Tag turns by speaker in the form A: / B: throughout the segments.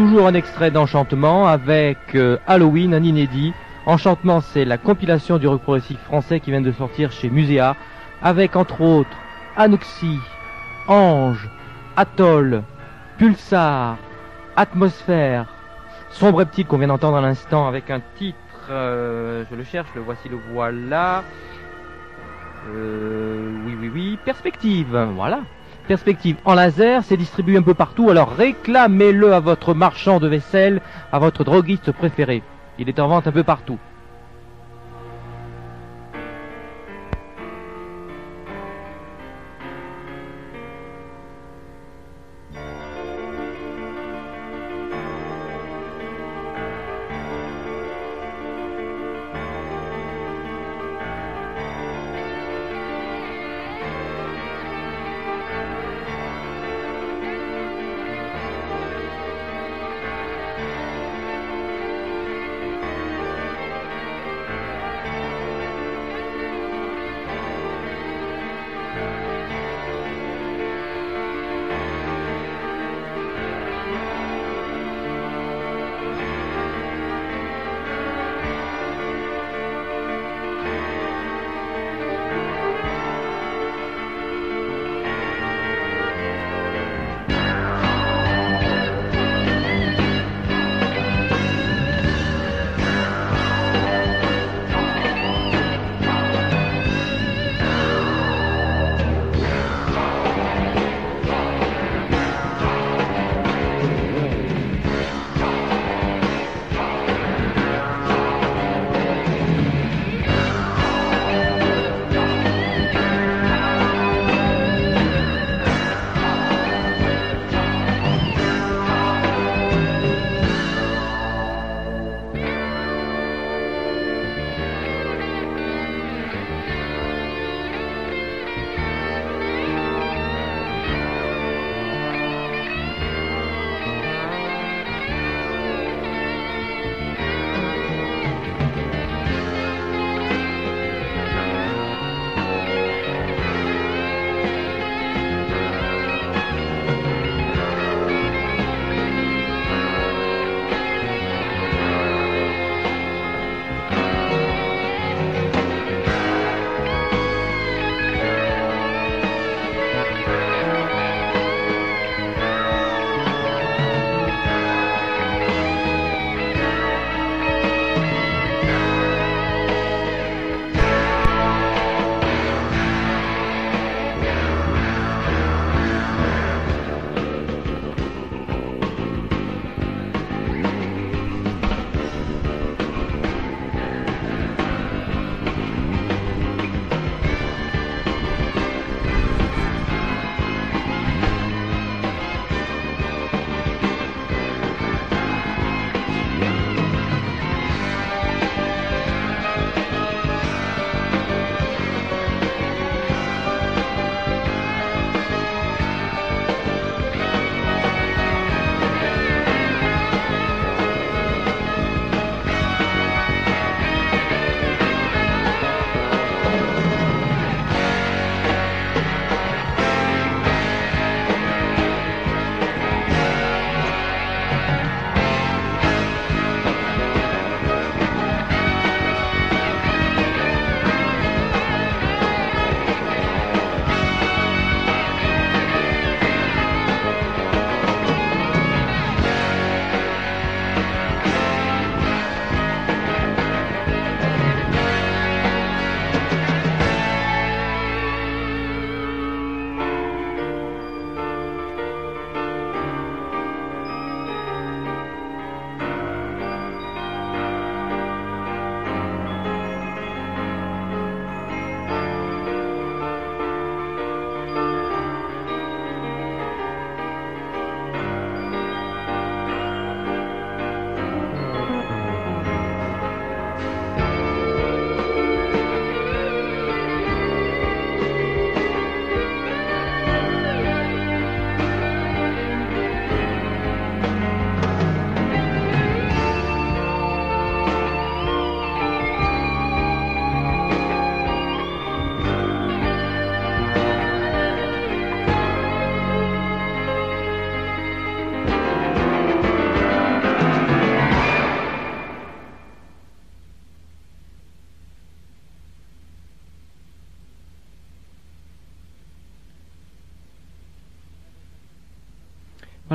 A: toujours un extrait d'Enchantement avec euh, Halloween, un inédit. Enchantement, c'est la compilation du rock progressif français qui vient de sortir chez Muséa, avec entre autres Anoxie, Ange, Atoll, Pulsar, Atmosphère, Sombre Reptile qu'on vient d'entendre à l'instant avec un titre, euh, je le cherche, le voici, le voilà. Euh, oui, oui, oui, Perspective, voilà. Perspective en laser, c'est distribué un peu partout, alors réclamez-le à votre marchand de vaisselle, à votre droguiste préféré. Il est en vente un peu partout.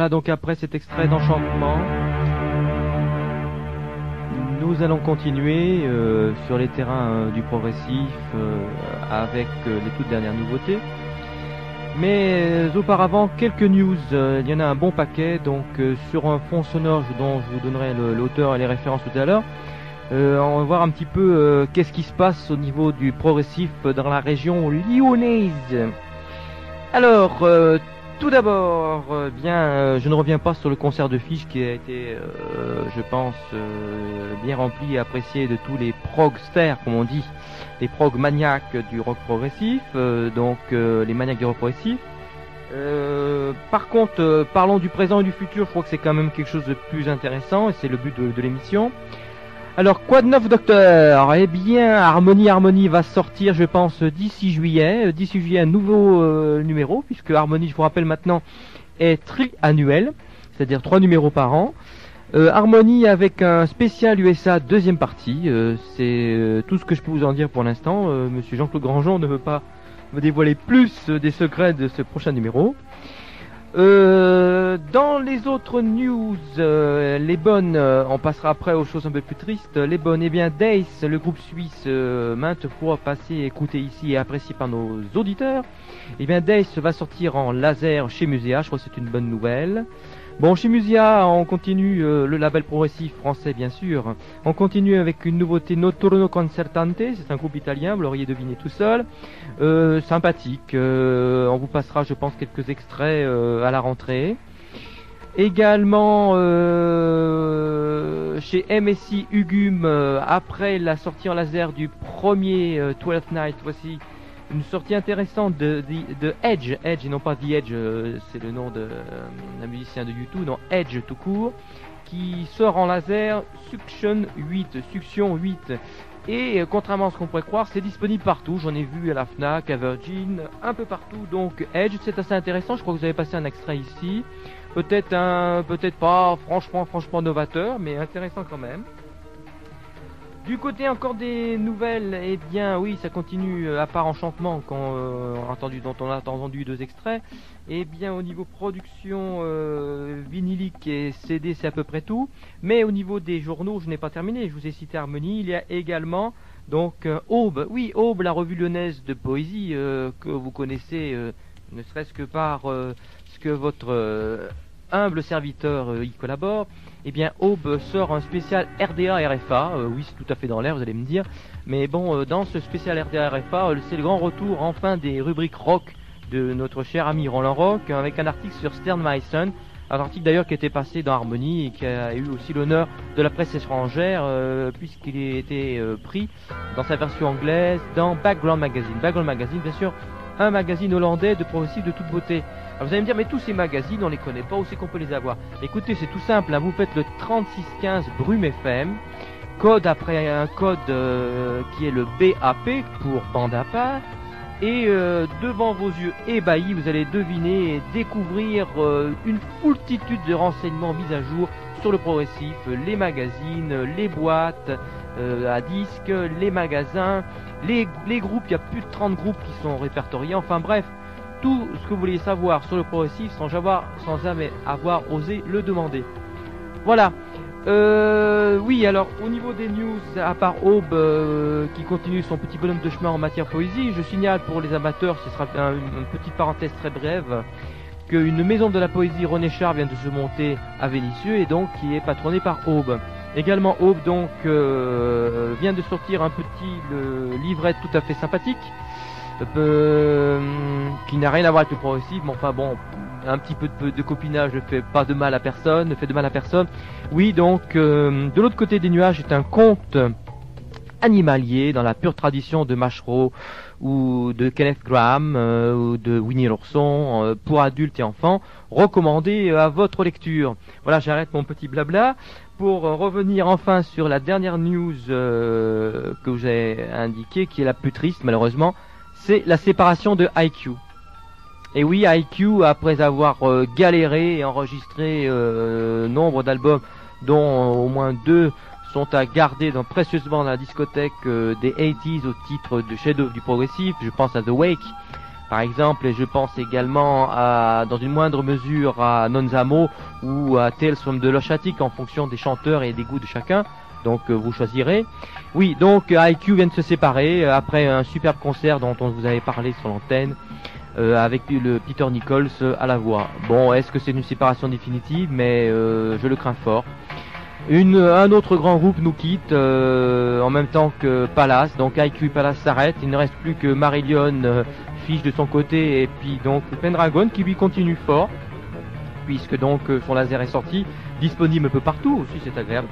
A: Donc après cet extrait d'enchantement, nous allons continuer euh, sur les terrains euh, du progressif euh, avec les toutes dernières nouveautés. Mais auparavant, quelques news. il y en a un bon paquet. Donc sur un fond sonore dont je vous donnerai l'auteur et les références tout à l'heure, on va voir un petit peu qu'est-ce qui se passe au niveau du progressif dans la région lyonnaise. Alors, tout d'abord, euh, bien, euh, je ne reviens pas sur le concert de fiches qui a été, euh, je pense, bien rempli et apprécié de tous les progsters, comme on dit, les prog maniaques du rock progressif, donc les maniaques du rock progressif. par contre, parlons du présent et du futur. Je crois que c'est quand même quelque chose de plus intéressant et c'est le but de l'émission. Alors, quoi de neuf, docteur? Eh bien, Harmonie Harmonie va sortir, je pense, d'ici juillet. Euh, d'ici juillet, un nouveau euh, numéro, puisque Harmonie, je vous rappelle maintenant, est tri-annuel, c'est-à-dire trois numéros par an. Euh, Harmonie avec un spécial USA deuxième partie. c'est tout ce que je peux vous en dire pour l'instant. Monsieur Jean-Claude Grandjean ne veut pas me dévoiler plus des secrets de ce prochain numéro. Euh, dans les autres news, euh, les bonnes, euh, on passera après aux choses un peu plus tristes. Les bonnes, eh bien, Dace, le groupe suisse, maintes fois passé, écouté ici et apprécié par nos auditeurs. Eh bien, Dace va sortir en laser chez Musea, je crois que c'est une bonne nouvelle. Bon, chez Musia, on continue euh, le label progressif français, bien sûr. On continue avec une nouveauté Noturno Concertante. C'est un groupe italien, vous l'auriez deviné tout seul. Euh, sympathique. Euh, on vous passera, je pense, quelques extraits à la rentrée. Également chez MSI Ugum, après la sortie en laser du premier 12 Night, voici une sortie intéressante de, Edge, Edge et non pas The Edge, euh, c'est le nom de euh, musicien de YouTube, non Edge tout court, qui sort en laser Suction 8, Suction 8. Et euh, contrairement à ce qu'on pourrait croire, c'est disponible partout. J'en ai vu à la Fnac, à Virgin, un peu partout. Donc Edge, c'est assez intéressant. Je crois que vous avez passé un extrait ici. Peut-être un, peut-être pas franchement, franchement novateur, mais intéressant quand même. Du côté encore des nouvelles, eh bien oui, ça continue euh, à part enchantement euh, dont on a entendu deux extraits. Eh bien au niveau production euh, vinilique et CD, c'est à peu près tout. Mais au niveau des journaux, je n'ai pas terminé. Je vous ai cité Harmonie. Il y a également donc Aube. Oui, Aube, la revue lyonnaise de poésie que vous connaissez, ne serait-ce que par ce que votre humble serviteur y collabore eh bien Aube sort un spécial RDA RFA. Euh, oui, c'est tout à fait dans l'air, vous allez me dire. Mais bon, euh, dans ce spécial RDA RFA, euh, c'est le grand retour enfin des rubriques rock de notre cher ami Roland Rock, avec un article sur Stern Meissen. Un article d'ailleurs qui était passé dans Harmonie et qui a eu aussi l'honneur de la presse étrangère puisqu'il a été pris dans sa version anglaise dans Background Magazine. Background Magazine, bien sûr, un magazine hollandais de progressif de toute beauté. Alors vous allez me dire, mais tous ces magazines, on les connaît pas, où c'est qu'on peut les avoir? Écoutez, c'est tout simple, hein. vous faites le 3615 Brume FM, code après un code euh, qui est le BAP pour bande à part, et euh, devant vos yeux ébahis, vous allez deviner et découvrir euh, une foultitude de renseignements mis à jour sur le progressif, les magazines, les boîtes à disques, les magasins, les, les groupes, il y a plus de 30 groupes qui sont répertoriés, enfin bref, tout ce que vous voulez savoir sur le progressif sans, sans jamais avoir osé le demander. Voilà. Euh, oui, alors au niveau des news, à part Aube euh, qui continue son petit bonhomme de chemin en matière poésie, je signale pour les amateurs, ce sera une, petite parenthèse très brève, qu'une maison de la poésie René Char vient de se monter à Vénissieux et donc qui est patronnée par Aube. Également Aube donc euh, vient de sortir un petit livret tout à fait sympathique euh, qui n'a rien à voir avec le progressif, mais enfin bon, un petit peu de, copinage ne fait pas de mal à personne, ne fait de mal à personne. Oui, donc euh, de l'autre côté des nuages est un conte animalier dans la pure tradition de Machereau ou de Kenneth Graham euh, ou de Winnie l'ourson pour adultes et enfants, recommandé à votre lecture. Voilà, j'arrête mon petit blabla pour revenir enfin sur la dernière news que j'ai indiquée, qui est la plus triste malheureusement, c'est la séparation de IQ. Et oui, IQ, après avoir euh, galéré et enregistré euh, nombre d'albums, dont euh, au moins deux sont à garder dans, précieusement dans la discothèque des 80s au titre de chef du progressif, je pense à The Wake, par exemple, et je pense également dans une moindre mesure à Nonzamo ou à Tales from the Lost Attic en fonction des chanteurs et des goûts de chacun. Donc euh, vous choisirez. Oui, donc IQ vient de se séparer euh, après un superbe concert dont on vous avait parlé sur l'antenne. Euh, avec le Peter Nichols à la voix. Bon, est-ce que c'est une séparation définitive? Mais je le crains fort. Un autre grand groupe nous quitte en même temps que Palace. Donc IQ et Palace s'arrêtent. Il ne reste plus que Marillion fiche de son côté et puis donc Pendragon qui lui continue fort puisque donc son laser est sorti, disponible un peu partout aussi, c'est agréable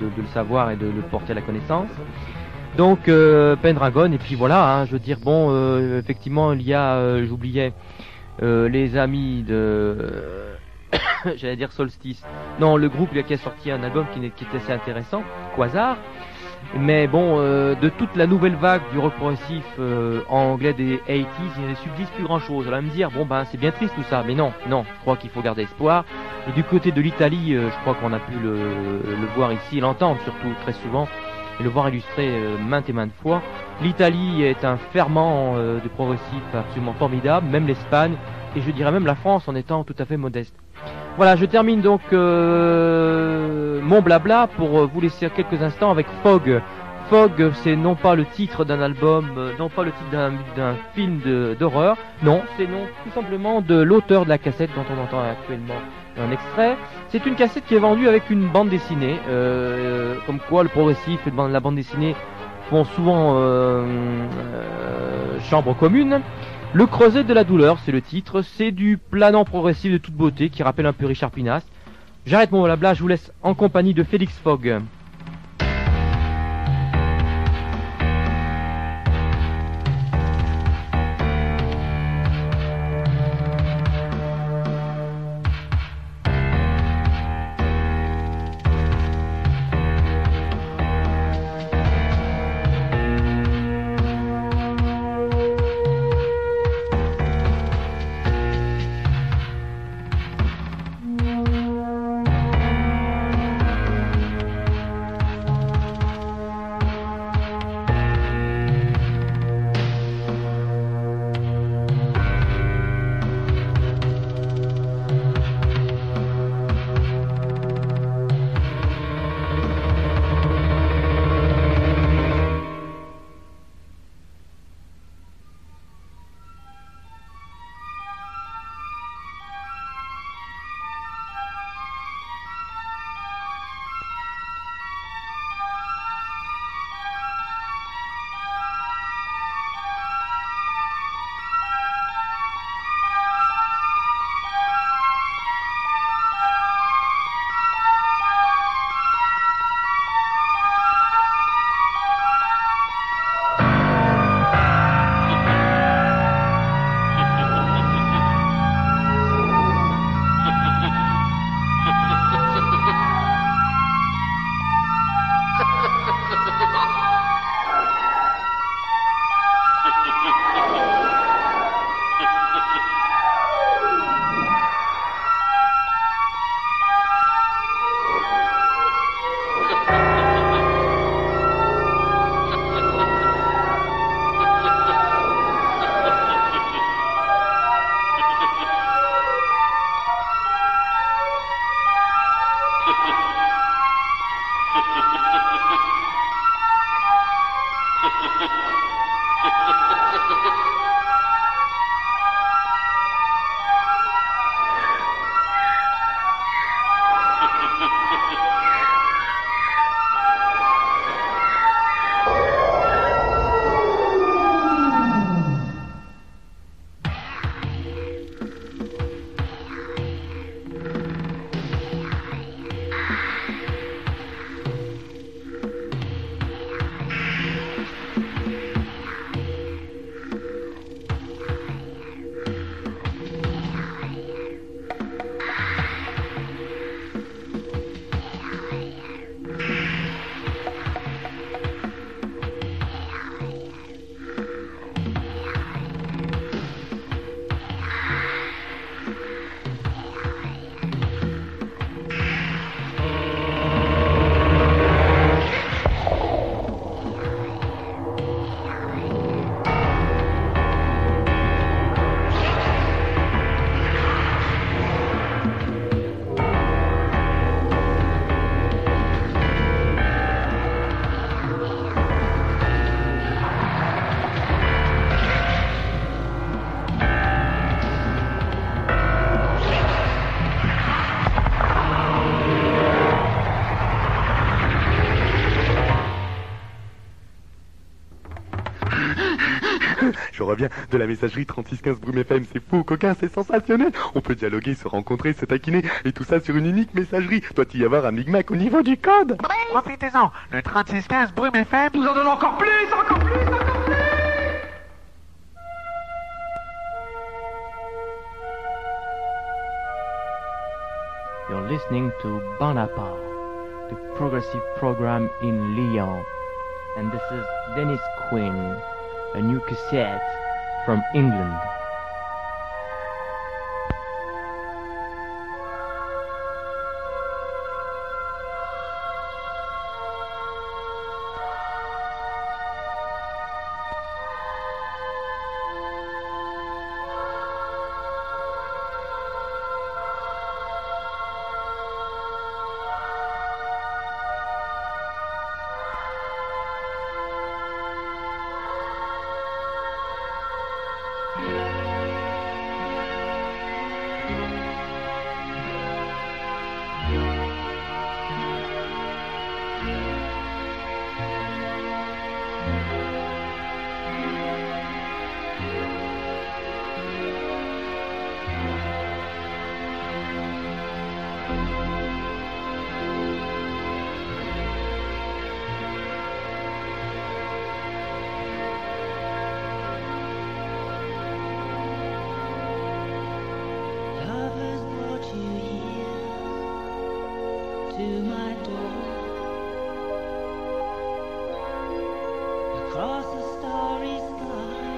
A: de, le savoir et de le porter à la connaissance. Donc euh, Pendragon et puis voilà, hein, je veux dire bon, euh, effectivement il y a, euh, j'oubliais, les amis de, j'allais dire Solstice. Non, le groupe qui a sorti un album qui, qui était assez intéressant, Quasar. Mais bon, euh, de toute la nouvelle vague du rock progressif euh, en anglais des 80s, il ne subsiste plus grand chose. On va me dire, bon ben c'est bien triste tout ça, mais non, non, je crois qu'il faut garder espoir. Et du côté de l'Italie, euh, je crois qu'on a pu le, le voir ici, l'entendre surtout très souvent, et le voir illustré maintes et maintes fois. L'Italie est un ferment de progressif absolument formidable, même l'Espagne, et je dirais même la France en étant tout à fait modeste. Voilà, je termine donc euh, mon blabla pour euh, vous laisser quelques instants avec Fog. Fog, c'est non pas le titre d'un album, euh, non pas le titre d'un film d'horreur, non, c'est non tout simplement de l'auteur de la cassette dont on entend actuellement un extrait. C'est une cassette qui est vendue avec une bande dessinée, comme quoi le progressif et la bande dessinée font souvent chambre commune. Le creuset de la douleur, c'est le titre. C'est du planant progressif de toute beauté qui rappelle un peu Richard Pinas. J'arrête mon blabla, je vous laisse en compagnie de Félix Fogg.
B: Bien, de la messagerie 3615 Brume FM, c'est fou, coquin, c'est sensationnel. On peut dialoguer, se rencontrer, se taquiner, et tout ça sur une unique messagerie. Doit-il y avoir un micmac au niveau du code
C: Profitez-en, le 3615 Brume FM
D: nous en donne encore plus, encore plus, encore plus
A: You're listening to Bonaparte, the progressive program in Lyon. And this is Dennis Quinn, a new cassette from England.
E: Across starry sky,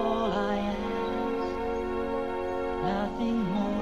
E: all I ask, nothing more,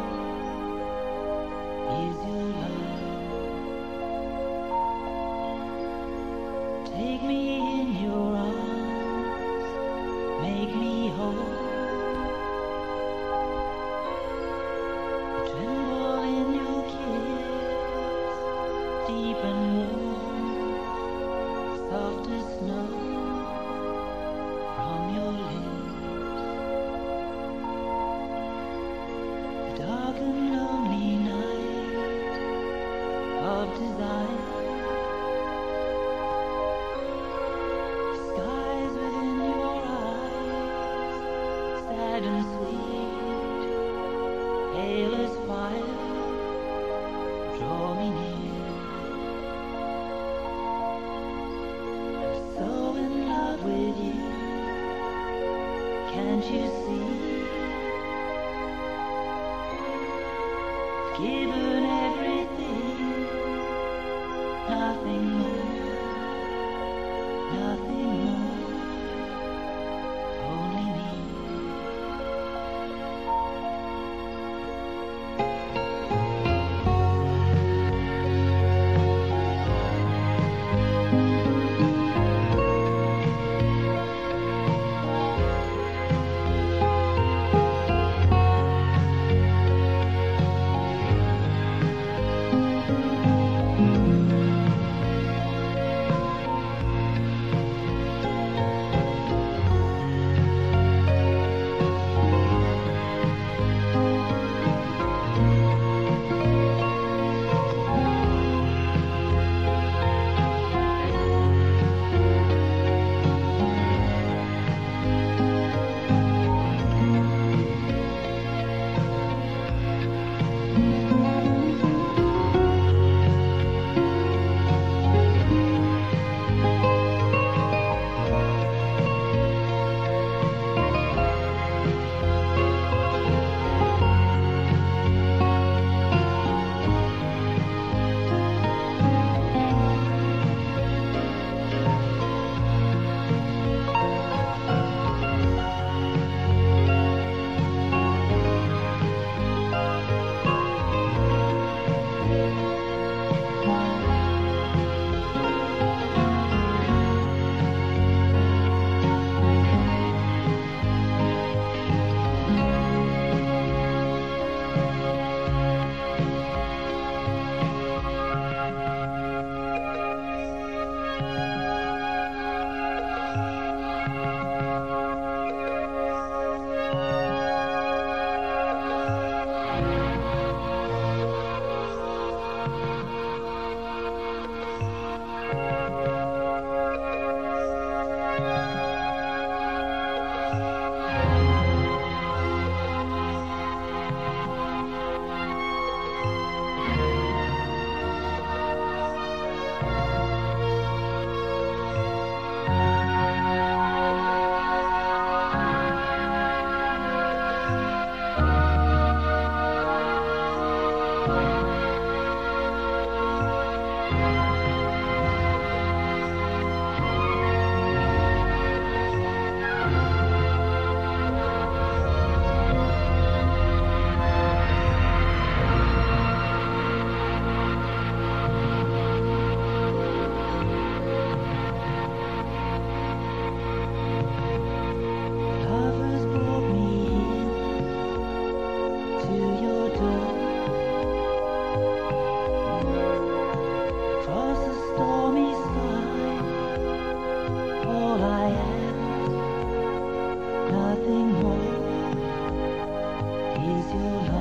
E: oh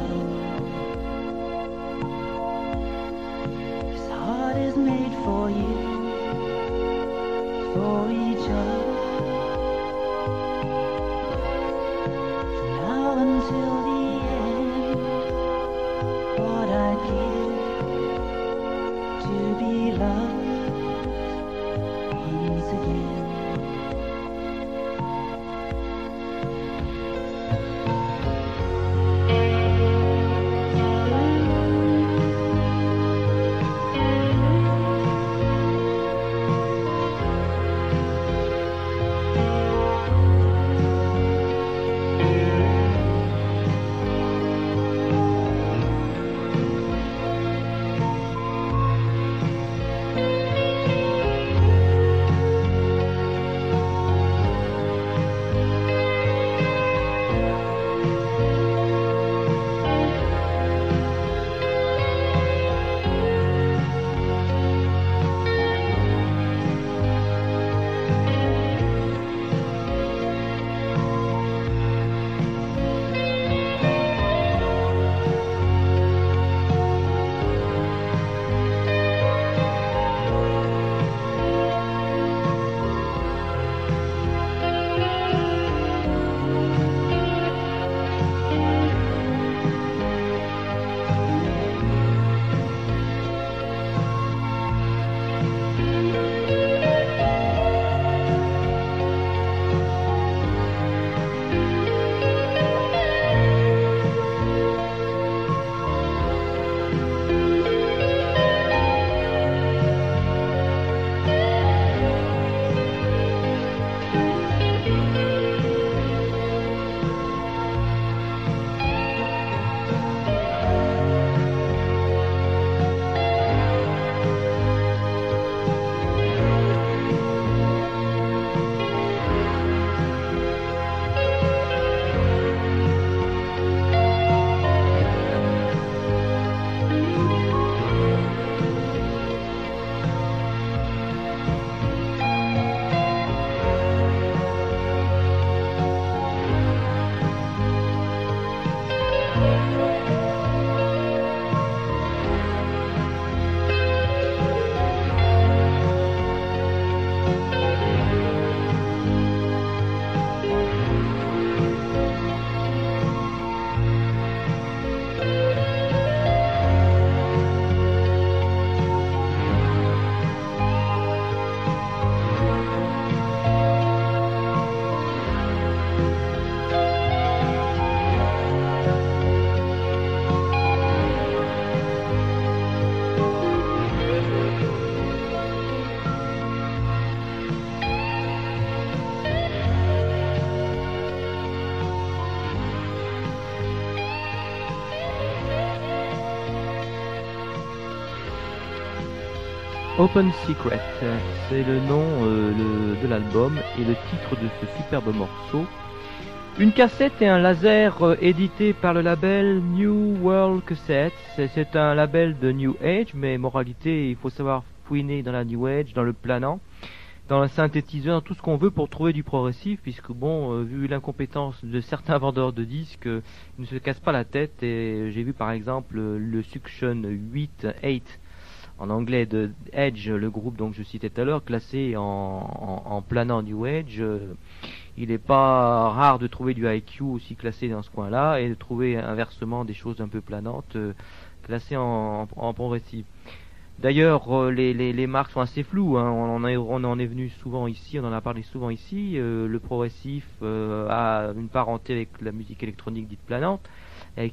A: Open Secret, c'est le nom euh, de l'album et le titre de ce superbe morceau. Une cassette et un laser euh, édité par le label New World Cassettes. C'est- un label de New Age, mais moralité, il faut savoir fouiner dans la New Age, dans le planant, dans le synthétiseur, tout ce qu'on veut pour trouver du progressif, puisque bon, euh, vu l'incompétence de certains vendeurs de disques, ils ne se cassent pas la tête. Et j'ai vu par exemple le Suction 8, 8 en anglais de Edge, le groupe donc je citais tout à l'heure, classé en, en, planant New Age. euh, il n'est pas rare de trouver du IQ aussi classé dans ce coin-là et de trouver inversement des choses un peu planantes euh, classées en, en, progressif. D'ailleurs, euh, les, les, les marques sont assez floues. hein. On, en est, on en est venu souvent ici, on en a parlé souvent ici. le progressif a une parenté avec la musique électronique dite planante,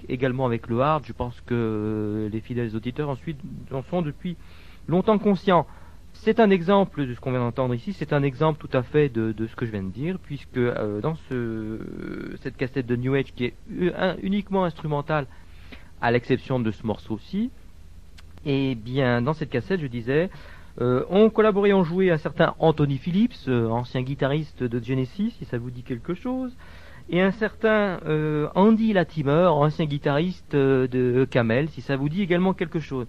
A: également avec le hard. Je pense que euh, les fidèles auditeurs ensuite en sont depuis longtemps conscients. C'est un exemple de ce qu'on vient d'entendre ici, c'est un exemple tout à fait de, ce que je viens de dire, puisque euh, dans ce, cette cassette de New Age qui est uniquement instrumentale, à l'exception de ce morceau-ci, et bien dans cette cassette, je disais, euh, ont collaboré, ont joué un certain Anthony Phillips, euh, ancien guitariste de Genesis, si ça vous dit quelque chose, et un certain euh, Andy Latimer, ancien guitariste euh, de Camel, si ça vous dit également quelque chose.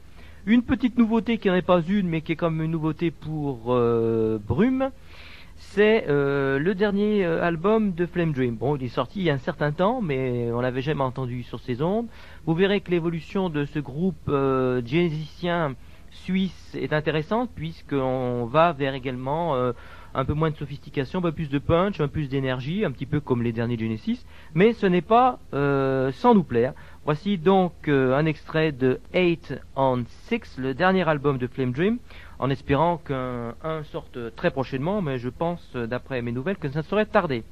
A: Une petite nouveauté qui n'en est pas une, mais qui est comme une nouveauté pour euh, Brume, c'est euh, le dernier euh, album de Flame Dream. Bon, il est sorti il y a un certain temps, mais on l'avait jamais entendu sur ces ondes. Vous verrez que l'évolution de ce groupe genesicien suisse est intéressante, puisqu'on va vers également un peu moins de sophistication, un peu plus de punch, un peu plus d'énergie, un petit peu comme les derniers Genesis, mais ce n'est pas euh, sans nous plaire. Voici donc euh, un extrait de 8 on 6, le dernier album de Flame Dream, en espérant qu'un un sorte très prochainement, mais je pense, euh, d'après mes nouvelles, que ça ne saurait tarder.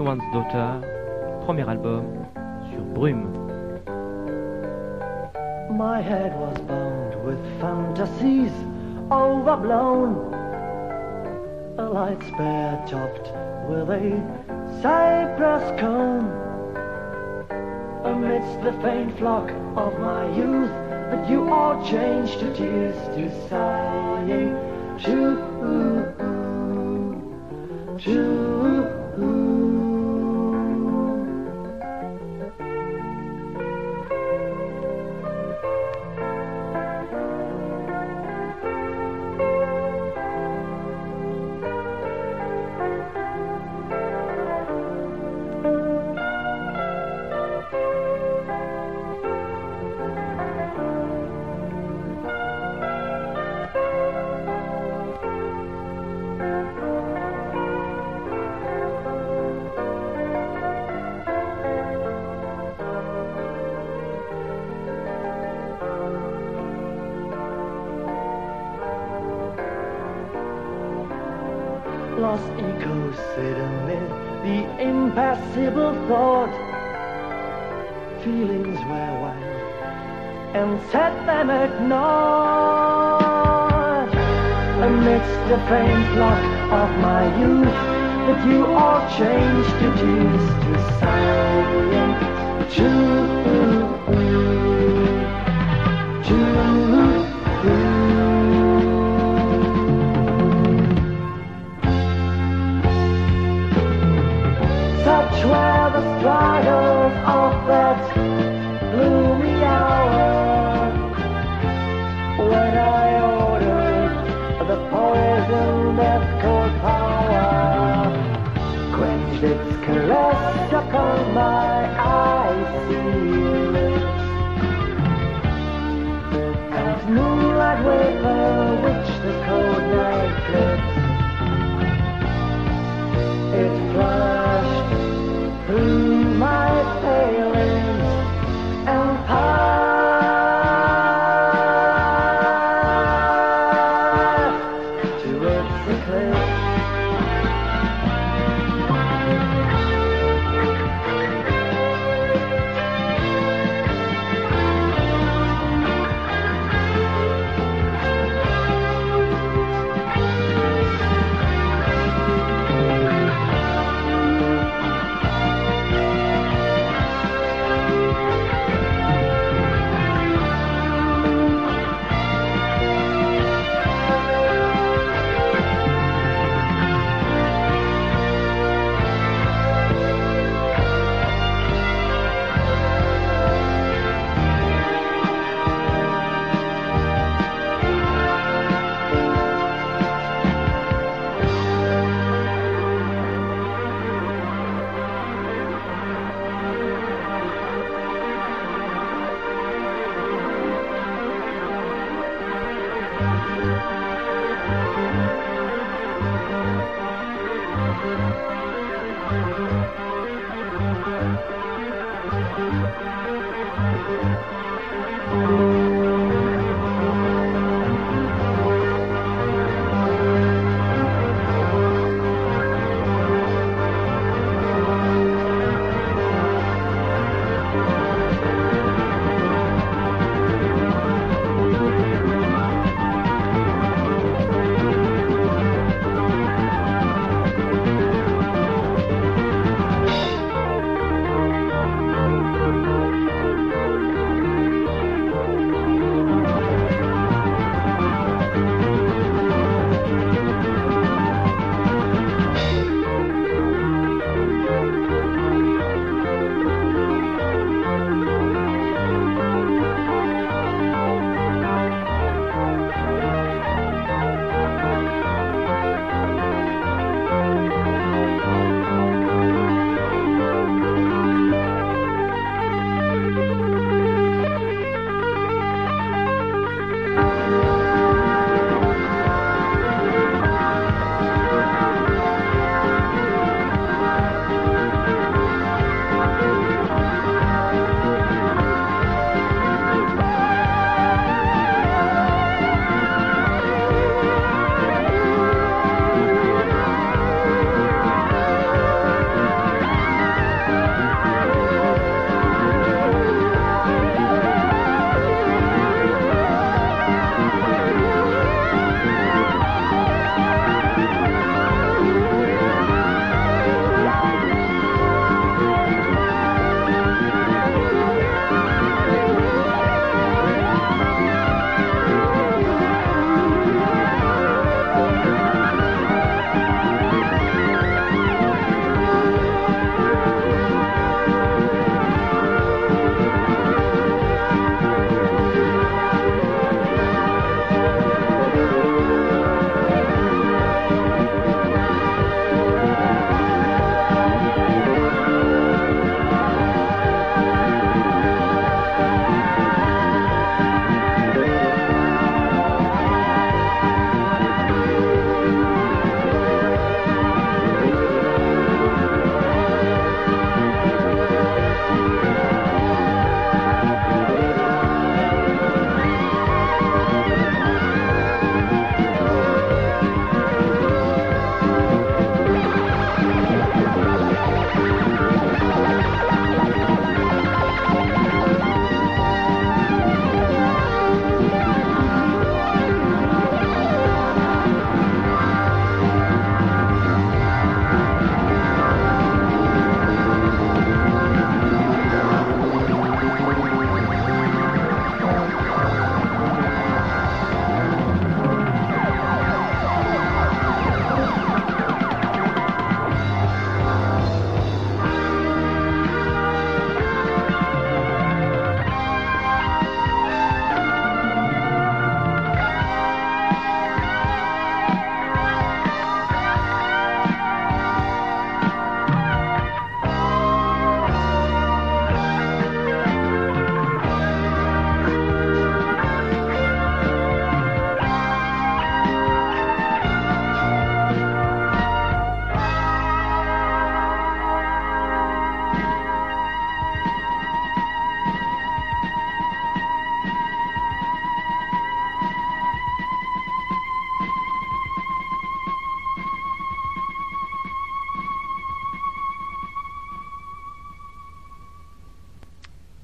A: Anyone's Daughter, premier album sur Brume.
F: My head was bound with fantasies oh, overblown. A light spare topped with a cypress cone. Amidst the faint flock of my youth, but you all changed to tears, to sighing, to, to. Impassible thought. Feelings were wild and set them ignored. Amidst the faint flock of my youth, that you all changed to tears, to silent, to, Such were the struggles of that gloomy hour when I ordered the poison that could power quenched its caress upon my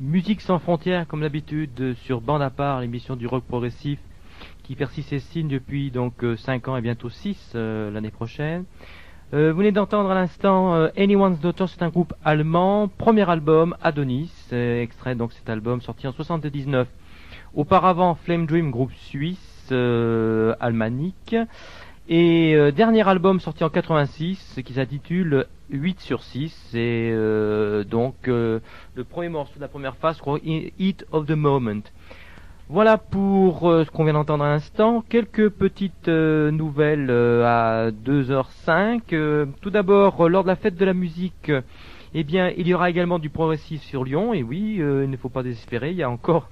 A: Musique sans frontières, comme d'habitude, sur Bande à part, l'émission du rock progressif qui persiste et signe depuis donc 5 ans et bientôt 6 l'année prochaine. Euh, vous venez d'entendre à l'instant euh, Anyone's Daughter, c'est un groupe allemand, premier album Adonis, euh, extrait donc cet album sorti en 79. Auparavant Flame Dream, groupe suisse, euh, almanique, et euh, dernier album sorti en 86 qui s'intitule 8 sur 6, c'est donc le premier morceau de la première phase, Hit of the Moment. Voilà pour euh, ce qu'on vient d'entendre à l'instant. Quelques petites euh, nouvelles euh, à 2h05. tout d'abord, lors de la fête de la musique, eh bien, il y aura également du progressif sur Lyon. Et oui, il ne faut pas désespérer. Il y a encore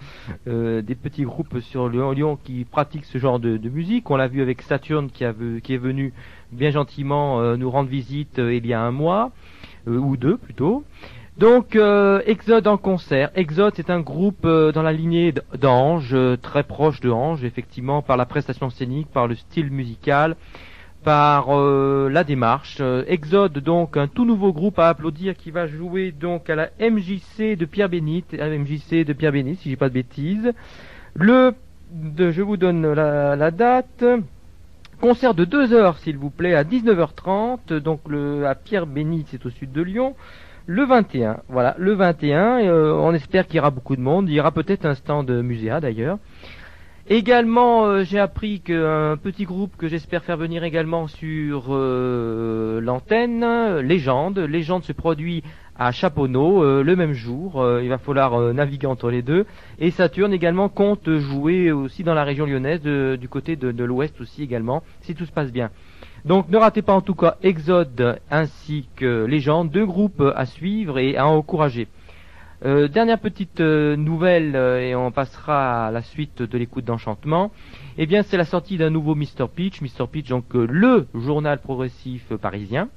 A: des petits groupes sur Lyon, qui pratiquent ce genre de, musique. On l'a vu avec Saturne qui, est venu bien gentiment nous rendre visite il y a un mois ou deux plutôt. Donc euh, Exode en concert. Exode c'est un groupe euh, dans la lignée d'Ange, euh, très proche de Ange, effectivement, par la prestation scénique, par le style musical, par la démarche. Exode donc un tout nouveau groupe à applaudir qui va jouer donc à la MJC de Pierre Bénite, MJC de Pierre Bénite si j'ai pas de bêtises. Le, je vous donne la, date. Concert de 2 heures s'il vous plaît à 19h30 donc le à Pierre Bénite c'est au sud de Lyon le 21. Voilà, le 21, euh, on espère qu'il y aura beaucoup de monde. Il y aura peut-être un stand de muséa d'ailleurs. Également, euh, j'ai appris qu'un petit groupe que j'espère faire venir également sur euh, l'antenne, Légende. Légende se produit à Chaponneau le même jour. il va falloir naviguer entre les deux. Et Saturne également compte jouer aussi dans la région lyonnaise, du côté de, de l'ouest aussi également, si tout se passe bien. Donc ne ratez pas en tout cas Exode ainsi que Légende, deux groupes à suivre et à encourager. Euh, dernière petite euh, nouvelle euh, et on passera à la suite de l'écoute d'enchantement. Eh bien c'est la sortie d'un nouveau Mr. Pitch, Mr. Pitch donc le journal progressif parisien.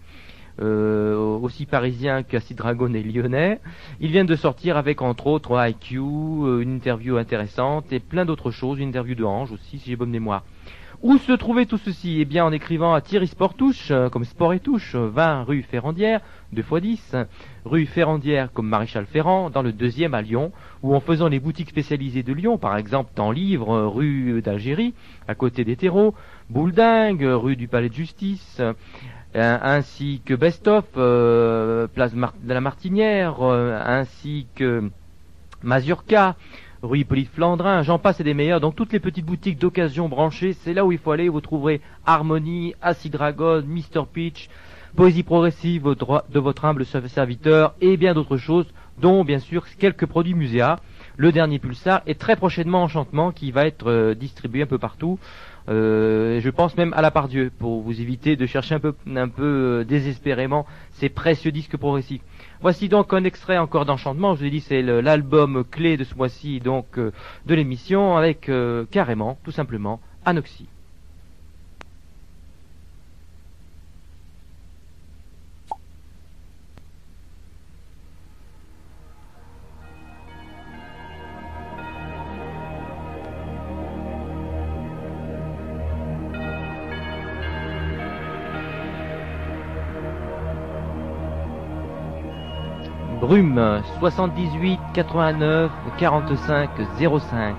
A: aussi parisien qu'Acid Dragon et lyonnais. Il vient de sortir avec entre autres IQ, une interview intéressante et plein d'autres choses, une interview de Ange aussi si j'ai bonne mémoire. Où se trouvait tout ceci? Eh bien en écrivant à Thierry Sportouche, euh, comme Sport et Touche, 20 rue Ferrandière, 2 x 10, rue Ferrandière comme Maréchal Ferrand, dans le deuxième à Lyon, ou en faisant les boutiques spécialisées de Lyon, par exemple dans Livre, euh, rue d'Algérie, à côté des terreaux, Bouledingue, rue du Palais de Justice, euh, ainsi que Bestoff, place de la Martinière, ainsi que Mazurka, rue Hippolyte Flandrin, j'en passe et des meilleurs. Donc toutes les petites boutiques d'occasion branchées, c'est là où il faut aller. Vous trouverez Harmonie, Acid Dragon, Mr. Peach, Poésie progressive de votre humble serviteur et bien d'autres choses, dont bien sûr quelques produits muséa. Le dernier Pulsar et très prochainement Enchantement qui va être euh, distribué un peu partout. Euh, je pense même à la part Dieu pour vous éviter de chercher un peu, un peu euh, désespérément ces précieux disques progressifs. Voici donc un extrait encore d'Enchantement. Je vous ai dit c'est l'album clé de ce mois-ci donc euh, de l'émission avec carrément, tout simplement, Anoxie. Brume 78 89 45 05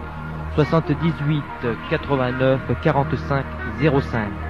A: 78 89 45 05